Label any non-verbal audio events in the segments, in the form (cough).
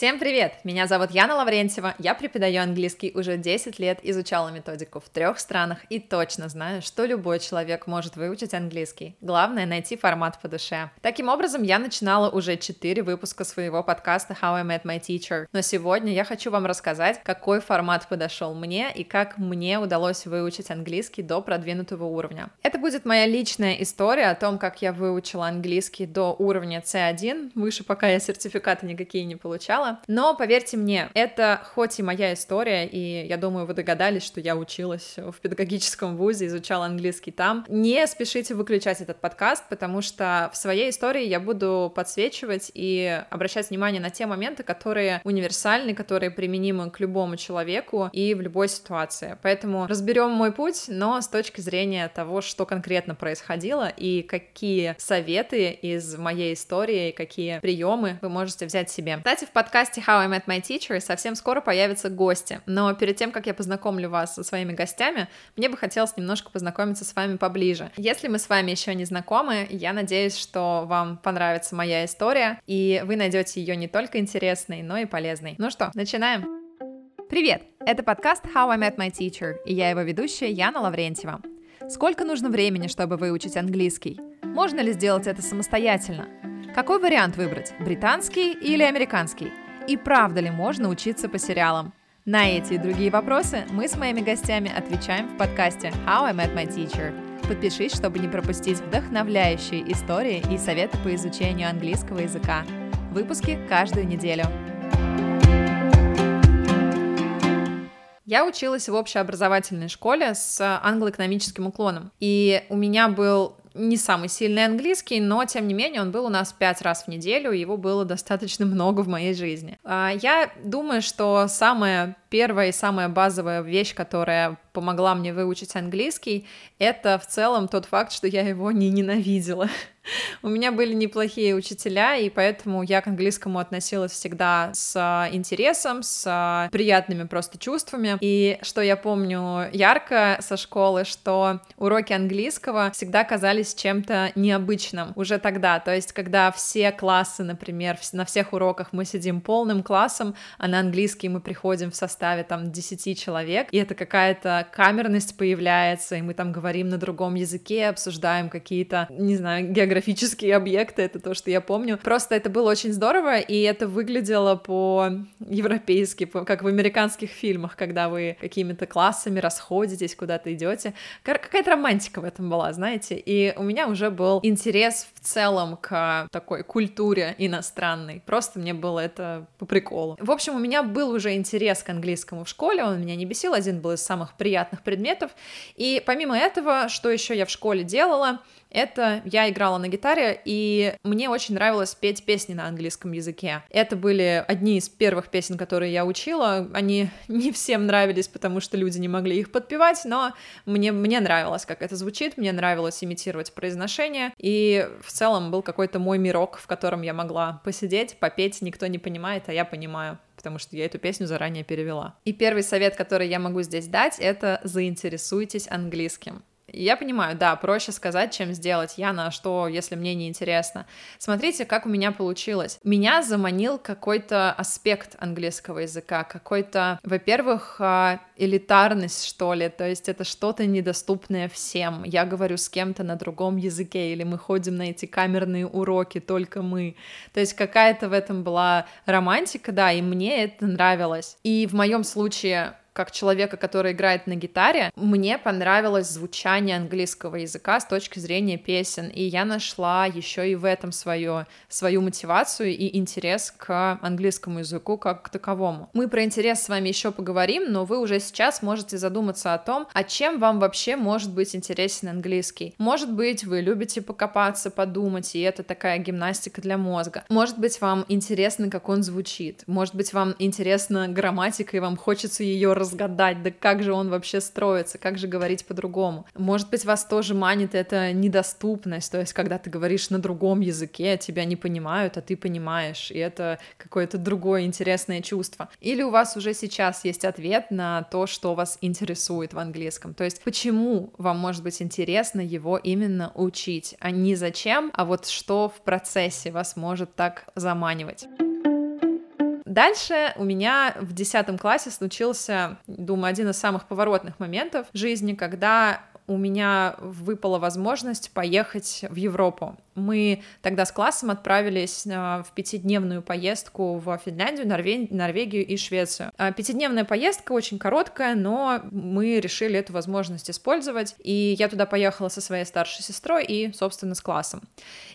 Всем привет! Меня зовут Яна Лаврентьева, я преподаю английский уже 10 лет, изучала методику в трех странах и точно знаю, что любой человек может выучить английский. Главное — найти формат по душе. Таким образом, я начинала уже 4 выпуска своего подкаста How I Met My Teacher, но сегодня я хочу вам рассказать, какой формат подошел мне и как мне удалось выучить английский до продвинутого уровня. Это будет моя личная история о том, как я выучила английский до уровня C1, выше пока я сертификаты никакие не получала, читала. Но поверьте мне, это хоть и моя история, и я думаю, вы догадались, что я училась в педагогическом вузе, изучала английский там. Не спешите выключать этот подкаст, потому что в своей истории я буду подсвечивать и обращать внимание на те моменты, которые универсальны, которые применимы к любому человеку и в любой ситуации. Поэтому разберем мой путь, но с точки зрения того, что конкретно происходило и какие советы из моей истории, какие приемы вы можете взять себе. Кстати, в подкасте подкасте How I Met My Teacher совсем скоро появятся гости, но перед тем, как я познакомлю вас со своими гостями, мне бы хотелось немножко познакомиться с вами поближе. Если мы с вами еще не знакомы, я надеюсь, что вам понравится моя история, и вы найдете ее не только интересной, но и полезной. Ну что, начинаем! Привет! Это подкаст How I Met My Teacher, и я его ведущая Яна Лаврентьева. Сколько нужно времени, чтобы выучить английский? Можно ли сделать это самостоятельно? Какой вариант выбрать, британский или американский? И правда ли можно учиться по сериалам? На эти и другие вопросы мы с моими гостями отвечаем в подкасте How I Met My Teacher. Подпишись, чтобы не пропустить вдохновляющие истории и советы по изучению английского языка. Выпуски каждую неделю. Я училась в общеобразовательной школе с англоэкономическим уклоном. И у меня был не самый сильный английский, но тем не менее он был у нас пять раз в неделю, его было достаточно (laughs) много в моей жизни. А, я думаю, что самая первая и самая базовая вещь, которая помогла мне выучить английский, это в целом тот факт, что я его не ненавидела. (laughs) У меня были неплохие учителя, и поэтому я к английскому относилась всегда с а, интересом, с а, приятными просто чувствами. И что я помню ярко со школы, что уроки английского всегда казались чем-то необычным уже тогда. То есть, когда все классы, например, на всех уроках мы сидим полным классом, а на английский мы приходим в составе там 10 человек, и это какая-то камерность появляется, и мы там говорим на другом языке, обсуждаем какие-то, не знаю, географические объекты, это то, что я помню. Просто это было очень здорово, и это выглядело по-европейски, по, как в американских фильмах, когда вы какими-то классами расходитесь, куда-то идете. Какая-то романтика в этом была, знаете, и у меня уже был интерес в целом к такой культуре иностранной. Просто мне было это по приколу. В общем, у меня был уже интерес к английскому в школе, он меня не бесил, один был из самых приятных предметов. И помимо этого, что еще я в школе делала, это я играла на гитаре, и мне очень нравилось петь песни на английском языке. Это были одни из первых песен, которые я учила. Они (laughs) не всем нравились, потому что люди не могли их подпевать, но мне, мне нравилось, как это звучит, мне нравилось имитировать произношение, и в целом был какой-то мой мирок, в котором я могла посидеть, попеть, никто не понимает, а я понимаю потому что я эту песню заранее перевела. И первый совет, который я могу здесь дать, это заинтересуйтесь английским. Я понимаю, да, проще сказать, чем сделать. Яна, а что, если мне не интересно? Смотрите, как у меня получилось. Меня заманил какой-то аспект английского языка, какой-то, во-первых, а, элитарность, что ли, то есть это что-то недоступное всем. Я говорю с кем-то на другом языке, или мы ходим на эти камерные уроки, только мы. То есть какая-то в этом была романтика, да, и мне это нравилось. И в моем случае как человека, который играет на гитаре, мне понравилось звучание английского языка с точки зрения песен, и я нашла еще и в этом свою, свою мотивацию и интерес к английскому языку как к таковому. Мы про интерес с вами еще поговорим, но вы уже сейчас можете задуматься о том, а чем вам вообще может быть интересен английский. Может быть, вы любите покопаться, подумать, и это такая гимнастика для мозга. Может быть, вам интересно, как он звучит. Может быть, вам интересна грамматика, и вам хочется ее разгадать, да как же он вообще строится, как же говорить по-другому. Может быть, вас тоже манит эта недоступность, то есть когда ты говоришь на другом языке, тебя не понимают, а ты понимаешь, и это какое-то другое интересное чувство. Или у вас уже сейчас есть ответ на то, что вас интересует в английском, то есть почему вам может быть интересно его именно учить, а не зачем, а вот что в процессе вас может так заманивать. Дальше у меня в 10 классе случился, думаю, один из самых поворотных моментов жизни, когда у меня выпала возможность поехать в Европу. Мы тогда с классом отправились а, в пятидневную поездку в Финляндию, Норвегию и Швецию. А, пятидневная поездка очень короткая, но мы решили эту возможность использовать, и я туда поехала со своей старшей сестрой и, собственно, с классом.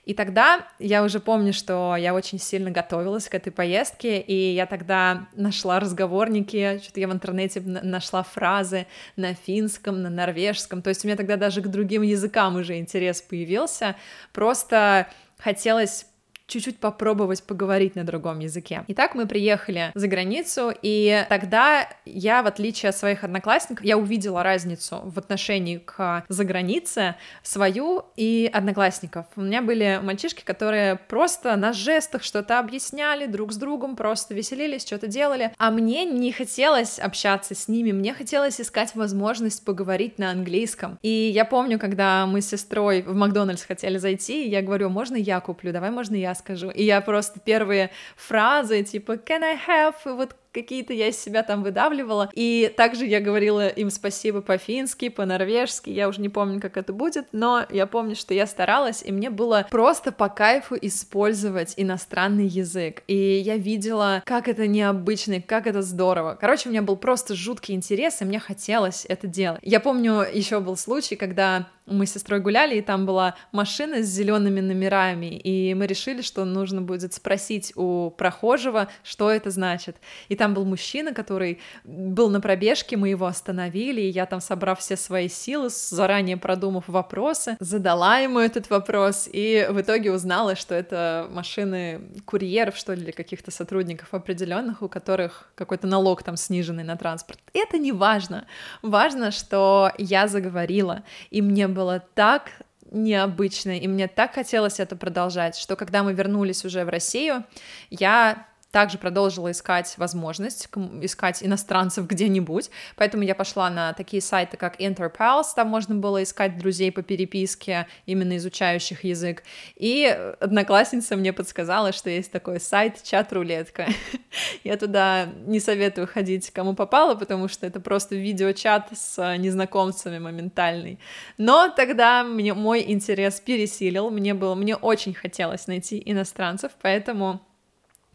И тогда я уже помню, что я очень сильно готовилась к этой поездке, и я тогда нашла разговорники, что-то я в интернете нашла фразы на финском, на норвежском, то есть у меня тогда даже к другим языкам уже интерес появился, просто просто хотелось чуть-чуть попробовать поговорить на другом языке. Итак, мы приехали за границу, и тогда я, в отличие от своих одноклассников, я увидела разницу в отношении к загранице свою и одноклассников. У меня были мальчишки, которые просто на жестах что-то объясняли друг с другом, просто веселились, что-то делали, а мне не хотелось общаться с ними, мне хотелось искать возможность поговорить на английском. И я помню, когда мы с сестрой в Макдональдс хотели зайти, я говорю, можно я куплю, давай можно я скажу. И я просто первые фразы, типа «can I have?» вот какие-то я из себя там выдавливала. И также я говорила им спасибо по-фински, по-норвежски, я уже не помню, как это будет, но я помню, что я старалась, и мне было просто по кайфу использовать иностранный язык. И я видела, как это необычно, как это здорово. Короче, у меня был просто жуткий интерес, и мне хотелось это делать. Я помню, еще был случай, когда мы с сестрой гуляли, и там была машина с зелеными номерами, и мы решили, что нужно будет спросить у прохожего, что это значит. И там был мужчина, который был на пробежке, мы его остановили, и я там, собрав все свои силы, заранее продумав вопросы, задала ему этот вопрос, и в итоге узнала, что это машины курьеров, что ли, или каких-то сотрудников определенных, у которых какой-то налог там сниженный на транспорт. Это не важно. Важно, что я заговорила, и мне было так необычно, и мне так хотелось это продолжать, что когда мы вернулись уже в Россию, я также продолжила искать возможность, искать иностранцев (laughs) где-нибудь, поэтому я пошла на такие сайты, как Interpals, там можно было искать друзей по переписке, именно изучающих язык, и одноклассница мне подсказала, что есть такой сайт чат-рулетка. (laughs) Я туда не советую ходить кому попало, потому что это просто видеочат с незнакомцами моментальный. Но тогда мне мой интерес пересилил, мне было, мне очень хотелось найти иностранцев, поэтому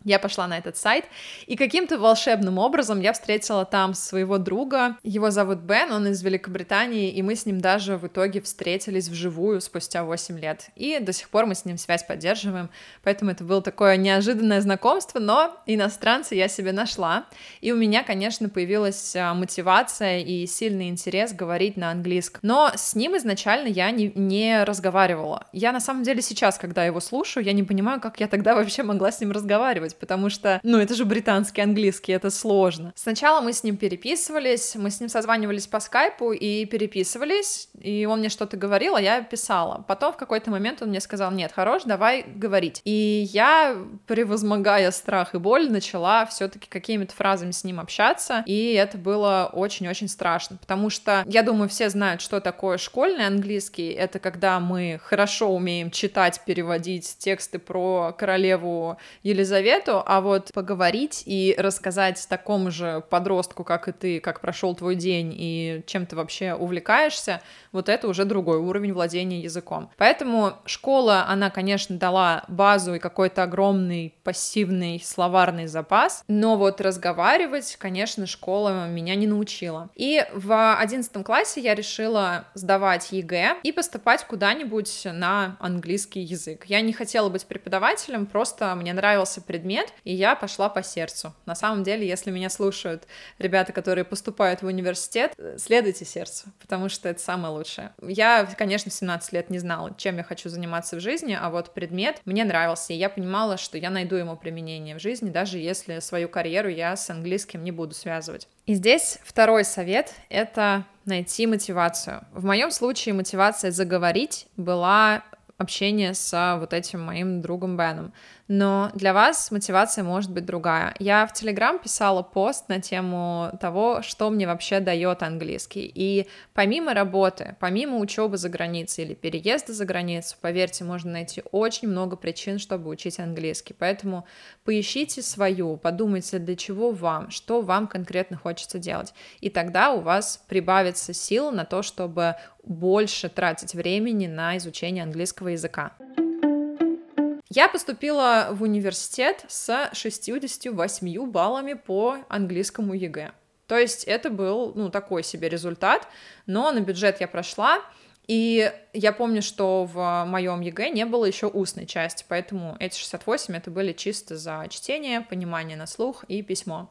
я пошла на этот сайт, и каким-то волшебным образом я встретила там своего друга. Его зовут Бен, он из Великобритании, и мы с ним даже в итоге встретились вживую спустя 8 лет. И до сих пор мы с ним связь поддерживаем, поэтому это было такое неожиданное знакомство, но иностранца я себе нашла. И у меня, конечно, появилась а, мотивация и сильный интерес говорить на английском. Но с ним изначально я не, не разговаривала. Я на самом деле сейчас, когда его слушаю, я не понимаю, как я тогда вообще могла с ним разговаривать делать, потому что, ну, это же британский английский, это сложно. Сначала мы с ним переписывались, мы с ним созванивались по скайпу и переписывались, и он мне что-то говорил, а я писала. Потом в какой-то момент он мне сказал, нет, хорош, давай говорить. И я, превозмогая страх и боль, начала все таки какими-то фразами с ним общаться, и это было очень-очень страшно, потому что, я думаю, все знают, что такое школьный английский, это когда мы хорошо умеем читать, переводить тексты про королеву Елизавету, совету, а вот поговорить и рассказать такому же подростку, как и ты, как прошел твой день и чем ты вообще увлекаешься, вот это уже другой уровень владения языком. Поэтому школа, она, конечно, дала базу и какой-то огромный пассивный словарный запас, но вот разговаривать, конечно, школа меня не научила. И в одиннадцатом классе я решила сдавать ЕГЭ и поступать куда-нибудь на английский язык. Я не хотела быть преподавателем, просто мне нравился предмет, предмет, и я пошла по сердцу. На самом деле, если меня слушают ребята, которые поступают в университет, следуйте сердцу, потому что это самое лучшее. Я, конечно, в 17 лет не знала, чем я хочу заниматься в жизни, а вот предмет мне нравился, и я понимала, что я найду ему применение в жизни, даже если свою карьеру я с английским не буду связывать. И здесь второй совет — это найти мотивацию. В моем случае мотивация заговорить была общения с вот этим моим другом Беном. Но для вас мотивация может быть другая. Я в Телеграм писала пост на тему того, что мне вообще дает английский. И помимо работы, помимо учебы за границей или переезда за границу, поверьте, можно найти очень много причин, чтобы учить английский. Поэтому поищите свою, подумайте, для чего вам, что вам конкретно хочется делать. И тогда у вас прибавится сил на то, чтобы больше тратить времени на изучение английского языка. Я поступила в университет с 68 баллами по английскому ЕГЭ. То есть это был, ну, такой себе результат, но на бюджет я прошла, и я помню, что в моем ЕГЭ не было еще устной части, поэтому эти 68 это были чисто за чтение, понимание на слух и письмо.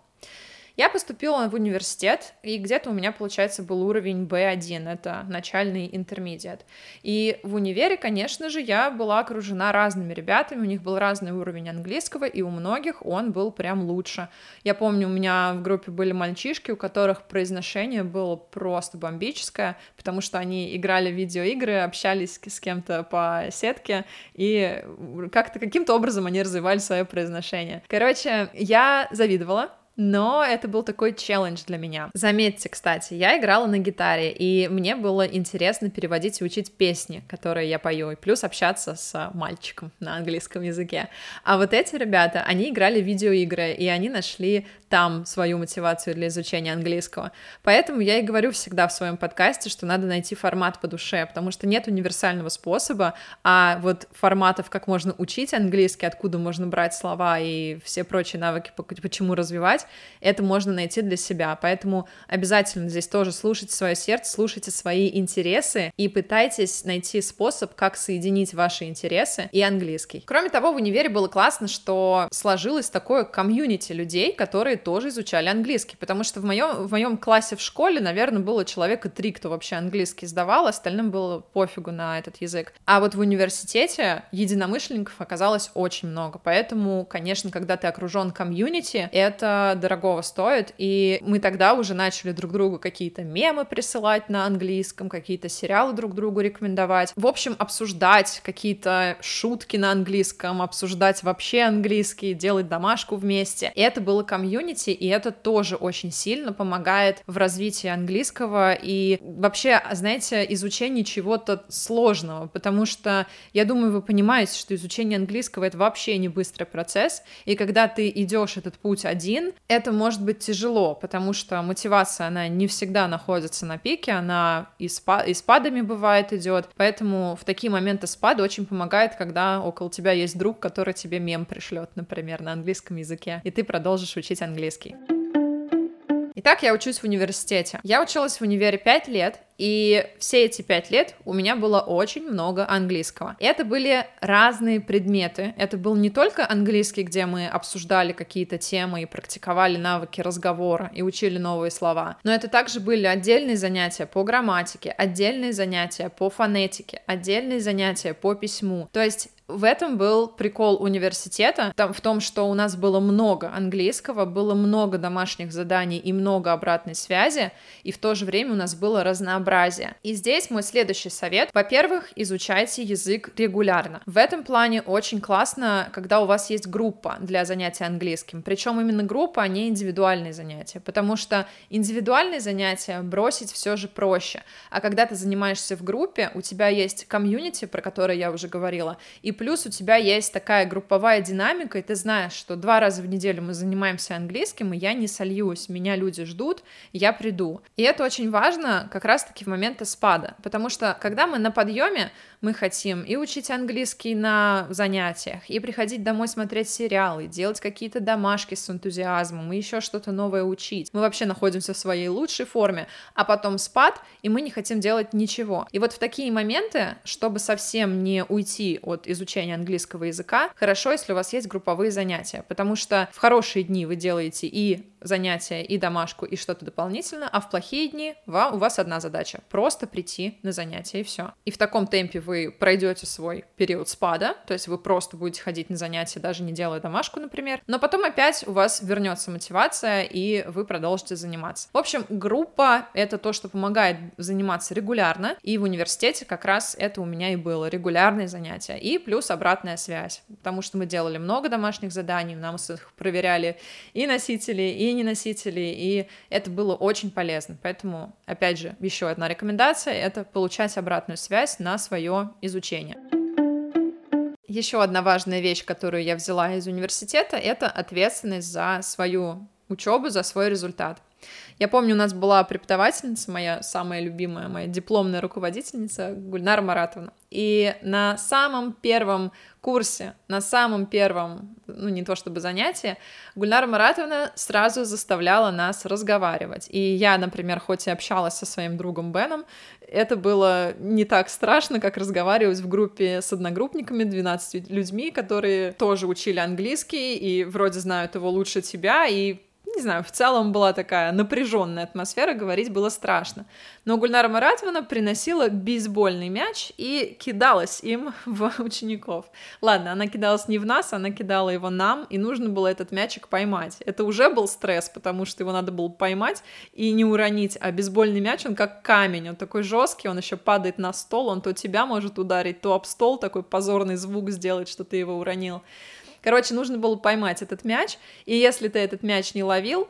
Я поступила в университет, и где-то у меня, получается, был уровень B1, это начальный intermediate. И в универе, конечно же, я была окружена разными ребятами, у них был разный уровень английского, и у многих он был прям лучше. Я помню, у меня в группе были мальчишки, у которых произношение было просто бомбическое, потому что они играли в видеоигры, общались с кем-то по сетке, и как-то каким-то образом они развивали свое произношение. Короче, я завидовала, но это был такой челлендж для меня. Заметьте, кстати, я играла на гитаре, и мне было интересно переводить и учить песни, которые я пою, и плюс общаться с мальчиком на английском языке. А вот эти ребята, они играли в видеоигры, и они нашли там свою мотивацию для изучения английского. Поэтому я и говорю всегда в своем подкасте, что надо найти формат по душе, потому что нет универсального способа, а вот форматов, как можно учить английский, откуда можно брать слова и все прочие навыки, почему развивать, это можно найти для себя. Поэтому обязательно здесь тоже слушайте свое сердце, слушайте свои интересы и пытайтесь найти способ, как соединить ваши интересы и английский. Кроме того, в универе было классно, что сложилось такое комьюнити людей, которые тоже изучали английский, потому что в моем, в моем классе в школе, наверное, было человека три, кто вообще английский сдавал, остальным было пофигу на этот язык. А вот в университете единомышленников оказалось очень много, поэтому, конечно, когда ты окружен комьюнити, это дорогого стоит, и мы тогда уже начали друг другу какие-то мемы присылать на английском, какие-то сериалы друг другу рекомендовать. В общем, обсуждать какие-то шутки на английском, обсуждать вообще английский, делать домашку вместе. Это было комьюнити, и это тоже очень сильно помогает в развитии английского и вообще, знаете, изучении чего-то сложного, потому что я думаю, вы понимаете, что изучение английского это вообще не быстрый процесс, и когда ты идешь этот путь один, это может быть тяжело, потому что мотивация, она не всегда находится на пике, она и, спа и спадами бывает идет, поэтому в такие моменты спада очень помогает, когда около тебя есть друг, который тебе мем пришлет, например, на английском языке, и ты продолжишь учить английский. Итак, я учусь в университете. Я училась в универе 5 лет, и все эти пять лет у меня было очень много английского. Это были разные предметы. Это был не только английский, где мы обсуждали какие-то темы и практиковали навыки разговора и учили новые слова, но это также были отдельные занятия по грамматике, отдельные занятия по фонетике, отдельные занятия по письму. То есть в этом был прикол университета, там, в том, что у нас было много английского, было много домашних заданий и много обратной связи, и в то же время у нас было разнообразие. И здесь мой следующий совет. Во-первых, изучайте язык регулярно. В этом плане очень классно, когда у вас есть группа для занятия английским. Причем именно группа, а не индивидуальные занятия, потому что индивидуальные занятия бросить все же проще. А когда ты занимаешься в группе, у тебя есть комьюнити, про которое я уже говорила, и плюс у тебя есть такая групповая динамика, и ты знаешь, что два раза в неделю мы занимаемся английским, и я не сольюсь, меня люди ждут, я приду. И это очень важно как раз-таки в моменты спада, потому что когда мы на подъеме, мы хотим и учить английский на занятиях, и приходить домой смотреть сериалы, делать какие-то домашки с энтузиазмом, и еще что-то новое учить. Мы вообще находимся в своей лучшей форме, а потом спад, и мы не хотим делать ничего. И вот в такие моменты, чтобы совсем не уйти от изучения изучения английского языка, хорошо, если у вас есть групповые занятия, потому что в хорошие дни вы делаете и занятия, и домашку, и что-то дополнительно, а в плохие дни вам, у вас одна задача — просто прийти на занятия, и все. И в таком темпе вы пройдете свой период спада, то есть вы просто будете ходить на занятия, даже не делая домашку, например, но потом опять у вас вернется мотивация, и вы продолжите заниматься. В общем, группа — это то, что помогает заниматься регулярно, и в университете как раз это у меня и было, регулярные занятия, и плюс обратная связь, потому что мы делали много домашних заданий, нам их проверяли и носители, и не носители, и это было очень полезно. Поэтому, опять же, еще одна рекомендация — это получать обратную связь на свое изучение. Еще одна важная вещь, которую я взяла из университета, это ответственность за свою учебу, за свой результат. Я помню, у нас была преподавательница, моя самая любимая, моя дипломная руководительница Гульнара Маратовна. И на самом первом курсе, на самом первом, ну не то чтобы занятие, Гульнара Маратовна сразу заставляла нас разговаривать. И я, например, хоть и общалась со своим другом Беном, это было не так страшно, как разговаривать в группе с одногруппниками, 12 людьми, которые тоже учили английский и вроде знают его лучше тебя, и не знаю, в целом была такая напряженная атмосфера, говорить было страшно. Но Гульнара Маратовна приносила бейсбольный мяч и кидалась им (laughs) в учеников. Ладно, она кидалась не в нас, она кидала его нам, и нужно было этот мячик поймать. Это уже был стресс, потому что его надо было поймать и не уронить, а бейсбольный мяч, он как камень, он такой жесткий, он еще падает на стол, он то тебя может ударить, то об стол, такой позорный звук сделать, что ты его уронил. Короче, нужно было поймать этот мяч, и если ты этот мяч не ловил,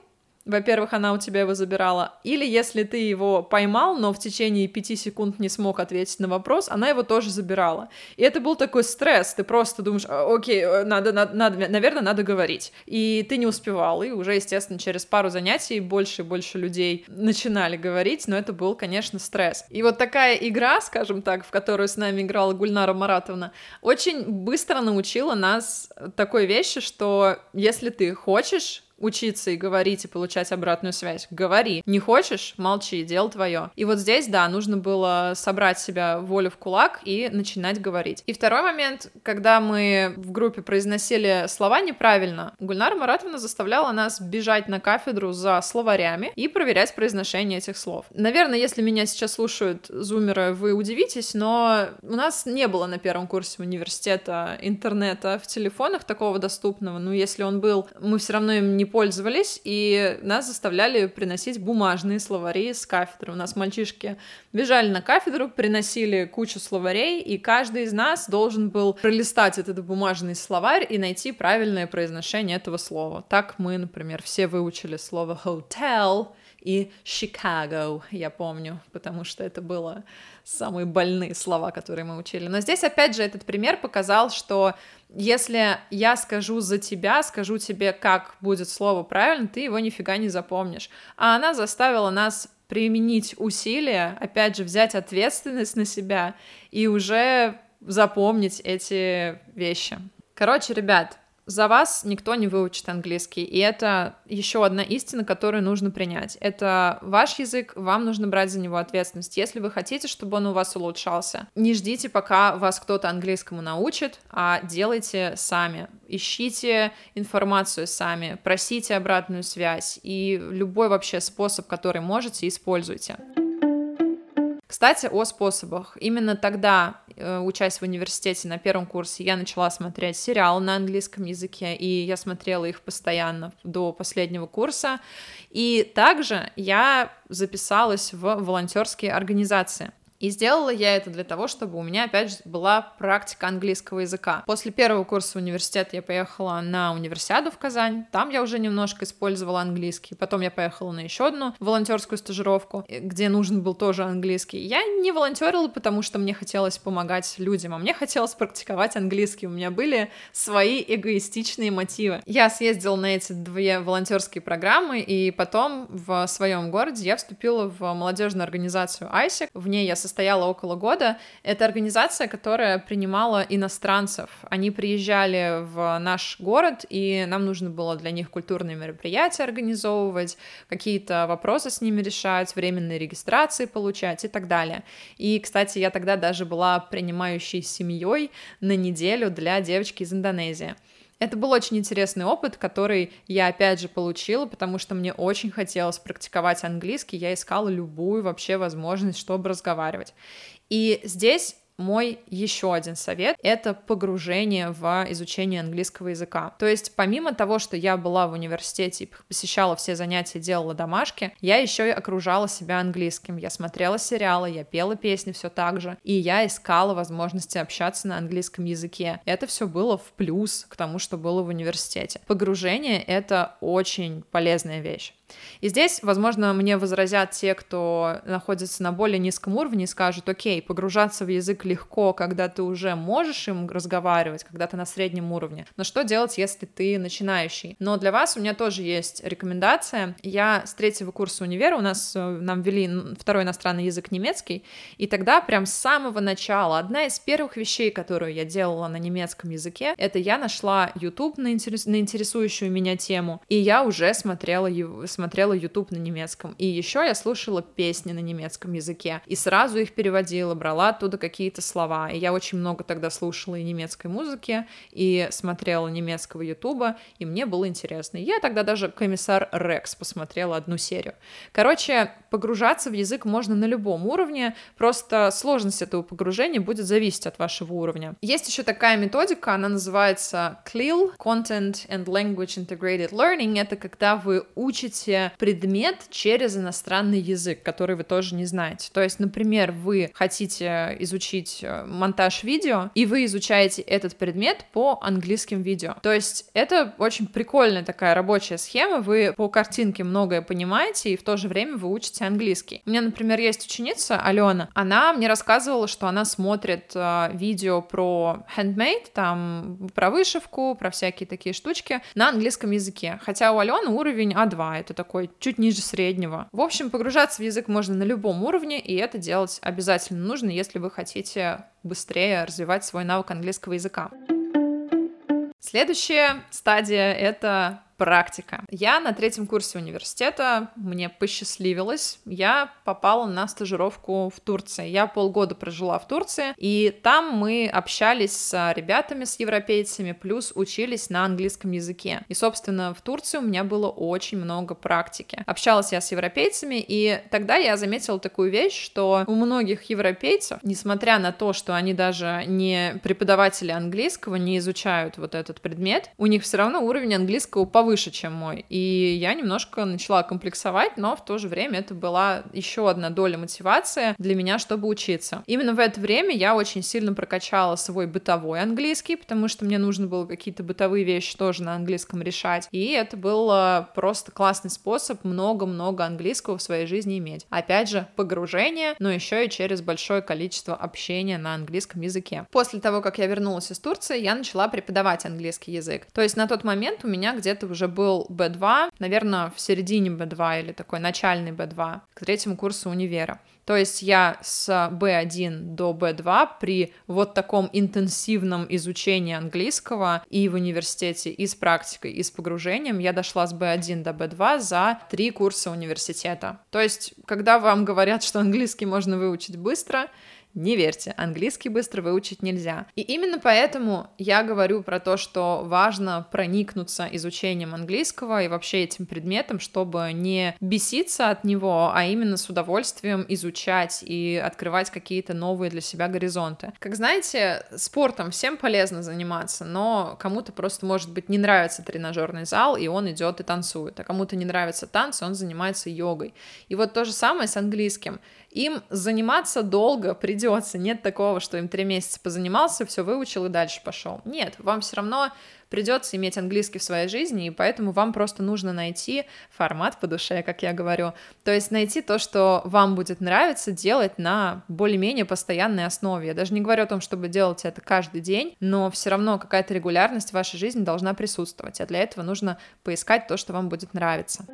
во-первых, она у тебя его забирала. Или если ты его поймал, но в течение пяти секунд не смог ответить на вопрос, она его тоже забирала. И это был такой стресс. Ты просто думаешь, «А, окей, э, надо, надо, надо, наверное, надо говорить. И ты не успевал. И уже, естественно, через пару занятий больше и больше людей начинали говорить, но это был, конечно, стресс. И вот такая игра, скажем так, в которую с нами играла Гульнара Маратовна, очень быстро научила нас такой вещи, что если ты хочешь учиться и говорить, и получать обратную связь. Говори. Не хочешь? Молчи, дело твое. И вот здесь, да, нужно было собрать себя волю в кулак и начинать говорить. И второй момент, когда мы в группе произносили слова неправильно, Гульнара Маратовна заставляла нас бежать на кафедру за словарями и проверять произношение этих слов. Наверное, если меня сейчас слушают зумеры, вы удивитесь, но у нас не было на первом курсе университета интернета в телефонах такого доступного. Ну, если он был, мы все равно им не пользовались, и нас заставляли приносить бумажные словари с кафедры. У нас мальчишки бежали на кафедру, приносили кучу словарей, и каждый из нас должен был пролистать этот бумажный словарь и найти правильное произношение этого слова. Так мы, например, все выучили слово hotel и Chicago, я помню, потому что это было самые больные слова, которые мы учили. Но здесь, опять же, этот пример показал, что если я скажу за тебя, скажу тебе, как будет слово правильно, ты его нифига не запомнишь. А она заставила нас применить усилия, опять же, взять ответственность на себя и уже запомнить эти вещи. Короче, ребят, за вас никто не выучит английский, и это еще одна истина, которую нужно принять. Это ваш язык, вам нужно брать за него ответственность. Если вы хотите, чтобы он у вас улучшался, не ждите, пока вас кто-то английскому научит, а делайте сами. Ищите информацию сами, просите обратную связь, и любой вообще способ, который можете, используйте. Кстати, о способах. Именно тогда, учась в университете на первом курсе, я начала смотреть сериалы на английском языке, и я смотрела их постоянно до последнего курса. И также я записалась в волонтерские организации. И сделала я это для того, чтобы у меня, опять же, была практика английского языка. После первого курса университета я поехала на универсиаду в Казань. Там я уже немножко использовала английский. Потом я поехала на еще одну волонтерскую стажировку, где нужен был тоже английский. Я не волонтерила, потому что мне хотелось помогать людям, а мне хотелось практиковать английский. У меня были свои эгоистичные мотивы. Я съездила на эти две волонтерские программы, и потом в своем городе я вступила в молодежную организацию ISIC. В ней я состояла около года. Это организация, которая принимала иностранцев. Они приезжали в наш город, и нам нужно было для них культурные мероприятия организовывать, какие-то вопросы с ними решать, временные регистрации получать и так далее. И, кстати, я тогда даже была принимающей семьей на неделю для девочки из Индонезии. Это был очень интересный опыт, который я опять же получила, потому что мне очень хотелось практиковать английский, я искала любую вообще возможность, чтобы разговаривать. И здесь мой еще один совет — это погружение в изучение английского языка. То есть помимо того, что я была в университете посещала все занятия, делала домашки, я еще и окружала себя английским. Я смотрела сериалы, я пела песни все так же, и я искала возможности общаться на английском языке. Это все было в плюс к тому, что было в университете. Погружение — это очень полезная вещь. И здесь, возможно, мне возразят те, кто находится на более низком уровне и скажут, окей, погружаться в язык легко, когда ты уже можешь им разговаривать, когда ты на среднем уровне. Но что делать, если ты начинающий? Но для вас у меня тоже есть рекомендация. Я с третьего курса универа, у нас э, нам ввели второй иностранный язык немецкий, и тогда прям с самого начала одна из первых вещей, которую я делала на немецком языке, это я нашла YouTube на, интерес, на интересующую меня тему, и я уже смотрела его, смотрела YouTube на немецком. И еще я слушала песни на немецком языке. И сразу их переводила, брала оттуда какие-то слова. И я очень много тогда слушала и немецкой музыки, и смотрела немецкого Ютуба, и мне было интересно. Я тогда даже «Комиссар Рекс» посмотрела одну серию. Короче, погружаться в язык можно на любом уровне, просто сложность этого погружения будет зависеть от вашего уровня. Есть еще такая методика, она называется CLIL, Content and Language Integrated Learning. Это когда вы учите изучаете предмет через иностранный язык, который вы тоже не знаете. То есть, например, вы хотите изучить э, монтаж видео, и вы изучаете этот предмет по английским видео. То есть это очень прикольная такая рабочая схема, вы по картинке многое понимаете, и в то же время вы учите английский. У меня, например, есть ученица Алена, она мне рассказывала, что она смотрит э, видео про handmade, там про вышивку, про всякие такие штучки на английском языке. Хотя у Алены уровень А2, это такой чуть ниже среднего. В общем, погружаться в язык можно на любом уровне, и это делать обязательно нужно, если вы хотите быстрее развивать свой навык английского языка. Следующая стадия — это практика. Я на третьем курсе университета, мне посчастливилось, я попала на стажировку в Турции. Я полгода прожила в Турции, и там мы общались с ребятами, с европейцами, плюс учились на английском языке. И, собственно, в Турции у меня было очень много практики. Общалась я с европейцами, и тогда я заметила такую вещь, что у многих европейцев, несмотря на то, что они даже не преподаватели английского, не изучают вот этот предмет, у них все равно уровень английского повыше выше, чем мой. И я немножко начала комплексовать, но в то же время это была еще одна доля мотивации для меня, чтобы учиться. Именно в это время я очень сильно прокачала свой бытовой английский, потому что мне нужно было какие-то бытовые вещи тоже на английском решать. И это был просто классный способ много-много английского в своей жизни иметь. Опять же, погружение, но еще и через большое количество общения на английском языке. После того, как я вернулась из Турции, я начала преподавать английский язык. То есть на тот момент у меня где-то уже уже был B2, наверное, в середине B2 или такой начальный B2 к третьему курсу универа. То есть я с B1 до B2 при вот таком интенсивном изучении английского и в университете, и с практикой, и с погружением, я дошла с B1 до B2 за три курса университета. То есть, когда вам говорят, что английский можно выучить быстро, не верьте, английский быстро выучить нельзя. И именно поэтому я говорю про то, что важно проникнуться изучением английского и вообще этим предметом, чтобы не беситься от него, а именно с удовольствием изучать и открывать какие-то новые для себя горизонты. Как знаете, спортом всем полезно заниматься, но кому-то просто, может быть, не нравится тренажерный зал, и он идет и танцует, а кому-то не нравятся танцы, он занимается йогой. И вот то же самое с английским. Им заниматься долго придется. Нет такого, что им три месяца позанимался, все выучил и дальше пошел. Нет, вам все равно придется иметь английский в своей жизни, и поэтому вам просто нужно найти формат по душе, как я говорю. То есть найти то, что вам будет нравиться, делать на более-менее постоянной основе. Я даже не говорю о том, чтобы делать это каждый день, но все равно какая-то регулярность в вашей жизни должна присутствовать, а для этого нужно поискать то, что вам будет нравиться.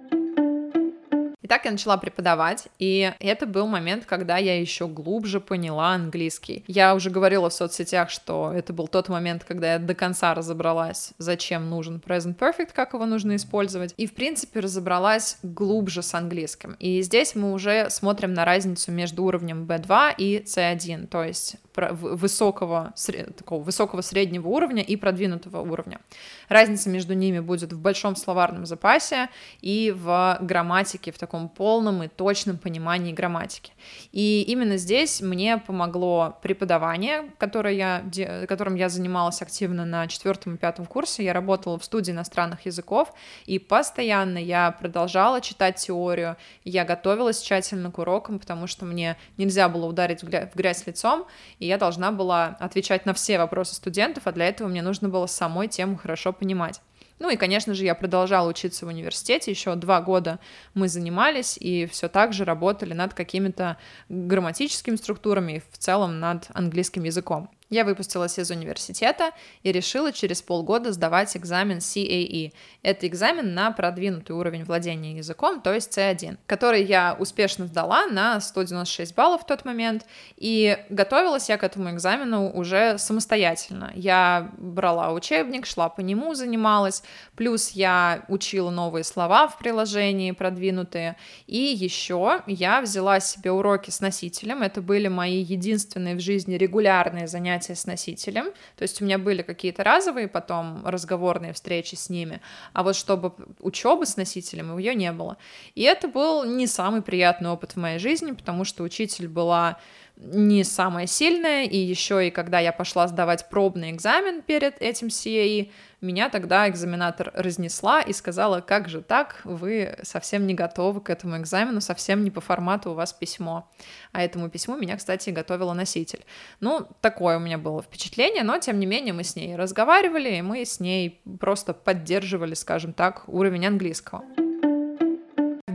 И так я начала преподавать, и это был момент, когда я еще глубже поняла английский. Я уже говорила в соцсетях, что это был тот момент, когда я до конца разобралась, зачем нужен present perfect, как его нужно использовать, и, в принципе, разобралась глубже с английским. И здесь мы уже смотрим на разницу между уровнем B2 и C1, то есть высокого, такого высокого среднего уровня и продвинутого уровня. Разница между ними будет в большом словарном запасе и в грамматике, в таком полном и точном понимании грамматики. И именно здесь мне помогло преподавание, которое я, которым я занималась активно на четвертом и пятом курсе. Я работала в студии иностранных языков, и постоянно я продолжала читать теорию, я готовилась тщательно к урокам, потому что мне нельзя было ударить в грязь лицом, и я должна была отвечать на все вопросы студентов, а для этого мне нужно было самой тему хорошо понимать. Ну и, конечно же, я продолжала учиться в университете, еще два года мы занимались и все так же работали над какими-то грамматическими структурами и в целом над английским языком. Я выпустилась из университета и решила через полгода сдавать экзамен CAE. Это экзамен на продвинутый уровень владения языком, то есть C1, который я успешно сдала на 196 баллов в тот момент, и готовилась я к этому экзамену уже самостоятельно. Я брала учебник, шла по нему, занималась, плюс я учила новые слова в приложении продвинутые, и еще я взяла себе уроки с носителем, это были мои единственные в жизни регулярные занятия занятия с носителем, то есть у меня были какие-то разовые потом разговорные встречи с ними, а вот чтобы учебы с носителем, ее не было. И это был не самый приятный опыт в моей жизни, потому что учитель была не самая сильная, и еще и когда я пошла сдавать пробный экзамен перед этим CAE, меня тогда экзаменатор разнесла и сказала, как же так, вы совсем не готовы к этому экзамену, совсем не по формату у вас письмо. А этому письму меня, кстати, готовила носитель. Ну, такое у меня было впечатление, но, тем не менее, мы с ней разговаривали, и мы с ней просто поддерживали, скажем так, уровень английского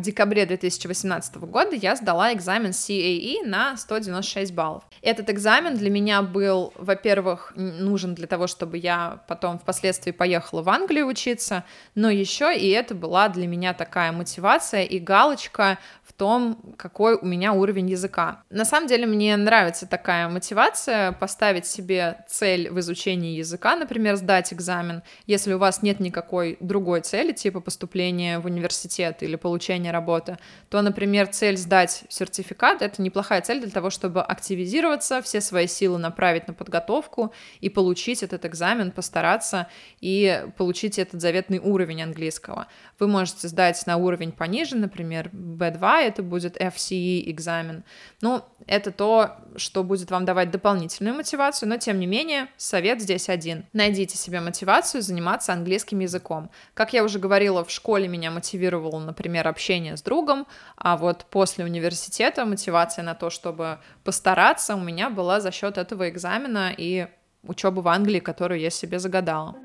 в декабре 2018 года я сдала экзамен CAE на 196 баллов. Этот экзамен для меня был, во-первых, нужен для того, чтобы я потом впоследствии поехала в Англию учиться, но еще и это была для меня такая мотивация и галочка в том, какой у меня уровень языка. На самом деле мне нравится такая мотивация поставить себе цель в изучении языка, например, сдать экзамен, если у вас нет никакой другой цели, типа поступления в университет или получения плане работы, то, например, цель сдать сертификат — это неплохая цель для того, чтобы активизироваться, все свои силы направить на подготовку и получить этот экзамен, постараться и получить этот заветный уровень английского. Вы можете сдать на уровень пониже, например, B2, это будет FCE экзамен. Ну, это то, что будет вам давать дополнительную мотивацию, но, тем не менее, совет здесь один. Найдите себе мотивацию заниматься английским языком. Как я уже говорила, в школе меня мотивировало, например, общение с другом, а вот после университета мотивация на то, чтобы постараться, у меня была за счет этого экзамена и учебы в Англии, которую я себе загадала.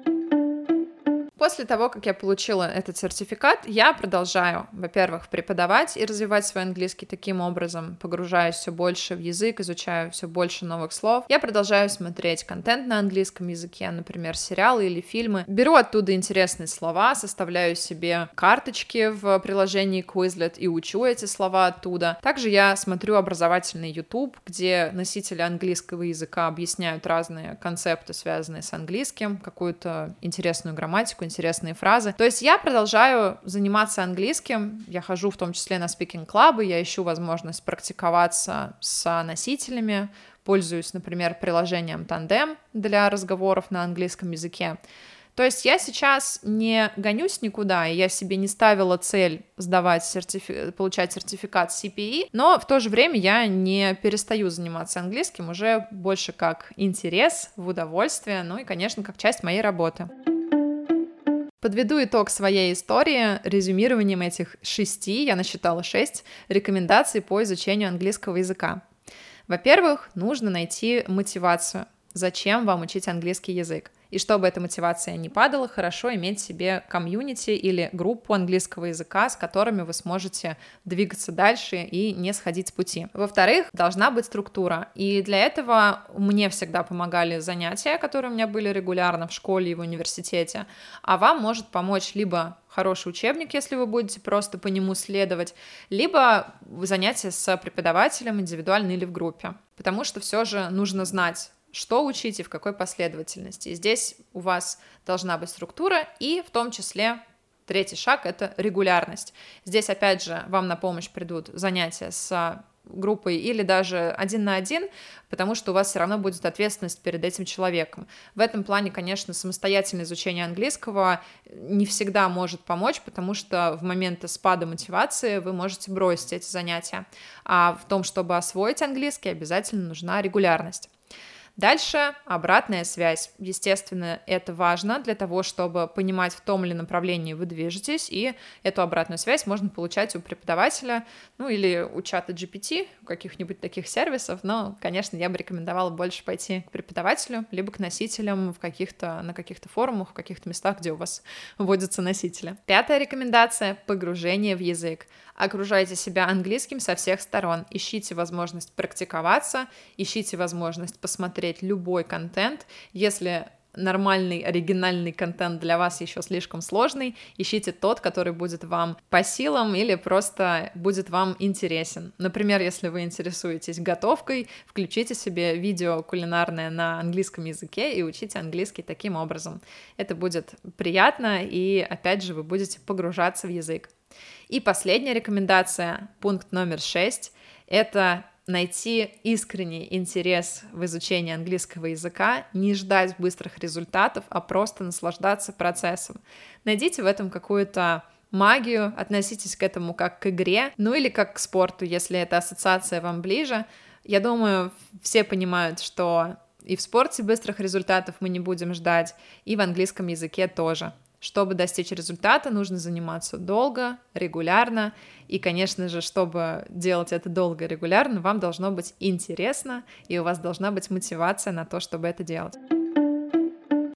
После того, как я получила этот сертификат, я продолжаю, во-первых, преподавать и развивать свой английский таким образом, погружаюсь все больше в язык, изучаю все больше новых слов. Я продолжаю смотреть контент на английском языке, например, сериалы или фильмы. Беру оттуда интересные слова, составляю себе карточки в приложении Quizlet и учу эти слова оттуда. Также я смотрю образовательный YouTube, где носители английского языка объясняют разные концепты, связанные с английским, какую-то интересную грамматику, интересные фразы. То есть я продолжаю заниматься английским, я хожу в том числе на спикинг-клабы, я ищу возможность практиковаться с носителями, пользуюсь, например, приложением Tandem для разговоров на английском языке. То есть я сейчас не гонюсь никуда, и я себе не ставила цель сдавать сертифи... получать сертификат CPE, но в то же время я не перестаю заниматься английским уже больше как интерес, в удовольствие, ну и, конечно, как часть моей работы. Подведу итог своей истории резюмированием этих шести, я насчитала шесть, рекомендаций по изучению английского языка. Во-первых, нужно найти мотивацию. Зачем вам учить английский язык? И чтобы эта мотивация не падала, хорошо иметь себе комьюнити или группу английского языка, с которыми вы сможете двигаться дальше и не сходить с пути. Во-вторых, должна быть структура. И для этого мне всегда помогали занятия, которые у меня были регулярно в школе и в университете. А вам может помочь либо хороший учебник, если вы будете просто по нему следовать, либо занятия с преподавателем индивидуально или в группе. Потому что все же нужно знать, что учить и в какой последовательности. И здесь у вас должна быть структура, и в том числе третий шаг — это регулярность. Здесь, опять же, вам на помощь придут занятия с группой или даже один на один, потому что у вас все равно будет ответственность перед этим человеком. В этом плане, конечно, самостоятельное изучение английского не всегда может помочь, потому что в моменты спада мотивации вы можете бросить эти занятия. А в том, чтобы освоить английский, обязательно нужна регулярность. Дальше обратная связь. Естественно, это важно для того, чтобы понимать, в том ли направлении вы движетесь, и эту обратную связь можно получать у преподавателя, ну или у чата GPT, у каких-нибудь таких сервисов, но, конечно, я бы рекомендовала больше пойти к преподавателю, либо к носителям в каких-то, на каких-то форумах, в каких-то местах, где у вас вводятся носители. Пятая рекомендация — погружение в язык. Окружайте себя английским со всех сторон. Ищите возможность практиковаться, ищите возможность посмотреть любой контент. Если нормальный, оригинальный контент для вас еще слишком сложный, ищите тот, который будет вам по силам или просто будет вам интересен. Например, если вы интересуетесь готовкой, включите себе видео кулинарное на английском языке и учите английский таким образом. Это будет приятно, и опять же вы будете погружаться в язык. И последняя рекомендация, пункт номер шесть, это найти искренний интерес в изучении английского языка, не ждать быстрых результатов, а просто наслаждаться процессом. Найдите в этом какую-то магию, относитесь к этому как к игре, ну или как к спорту, если эта ассоциация вам ближе. Я думаю, все понимают, что и в спорте быстрых результатов мы не будем ждать, и в английском языке тоже. Чтобы достичь результата, нужно заниматься долго, регулярно. И, конечно же, чтобы делать это долго и регулярно, вам должно быть интересно, и у вас должна быть мотивация на то, чтобы это делать.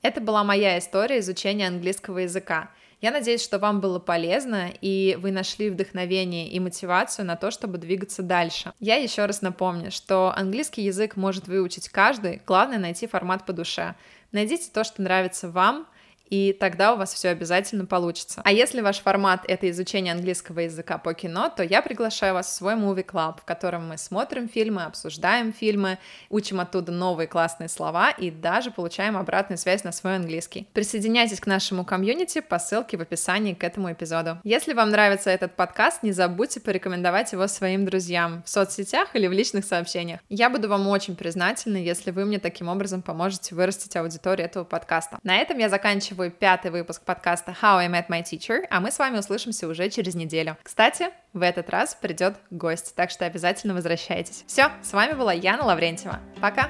Это была моя история изучения английского языка. Я надеюсь, что вам было полезно, и вы нашли вдохновение и мотивацию на то, чтобы двигаться дальше. Я еще раз напомню, что английский язык может выучить каждый, главное найти формат по душе. Найдите то, что нравится вам — и тогда у вас все обязательно получится. А если ваш формат — это изучение английского языка по кино, то я приглашаю вас в свой Movie Club, в котором мы смотрим фильмы, обсуждаем фильмы, учим оттуда новые классные слова и даже получаем обратную связь на свой английский. Присоединяйтесь к нашему комьюнити по ссылке в описании к этому эпизоду. Если вам нравится этот подкаст, не забудьте порекомендовать его своим друзьям в соцсетях или в личных сообщениях. Я буду вам очень признательна, если вы мне таким образом поможете вырастить аудиторию этого подкаста. На этом я заканчиваю заканчиваю пятый выпуск подкаста How I Met My Teacher, а мы с вами услышимся уже через неделю. Кстати, в этот раз придет гость, так что обязательно возвращайтесь. Все, с вами была Яна Лаврентьева. Пока!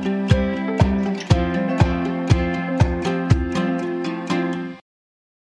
thank you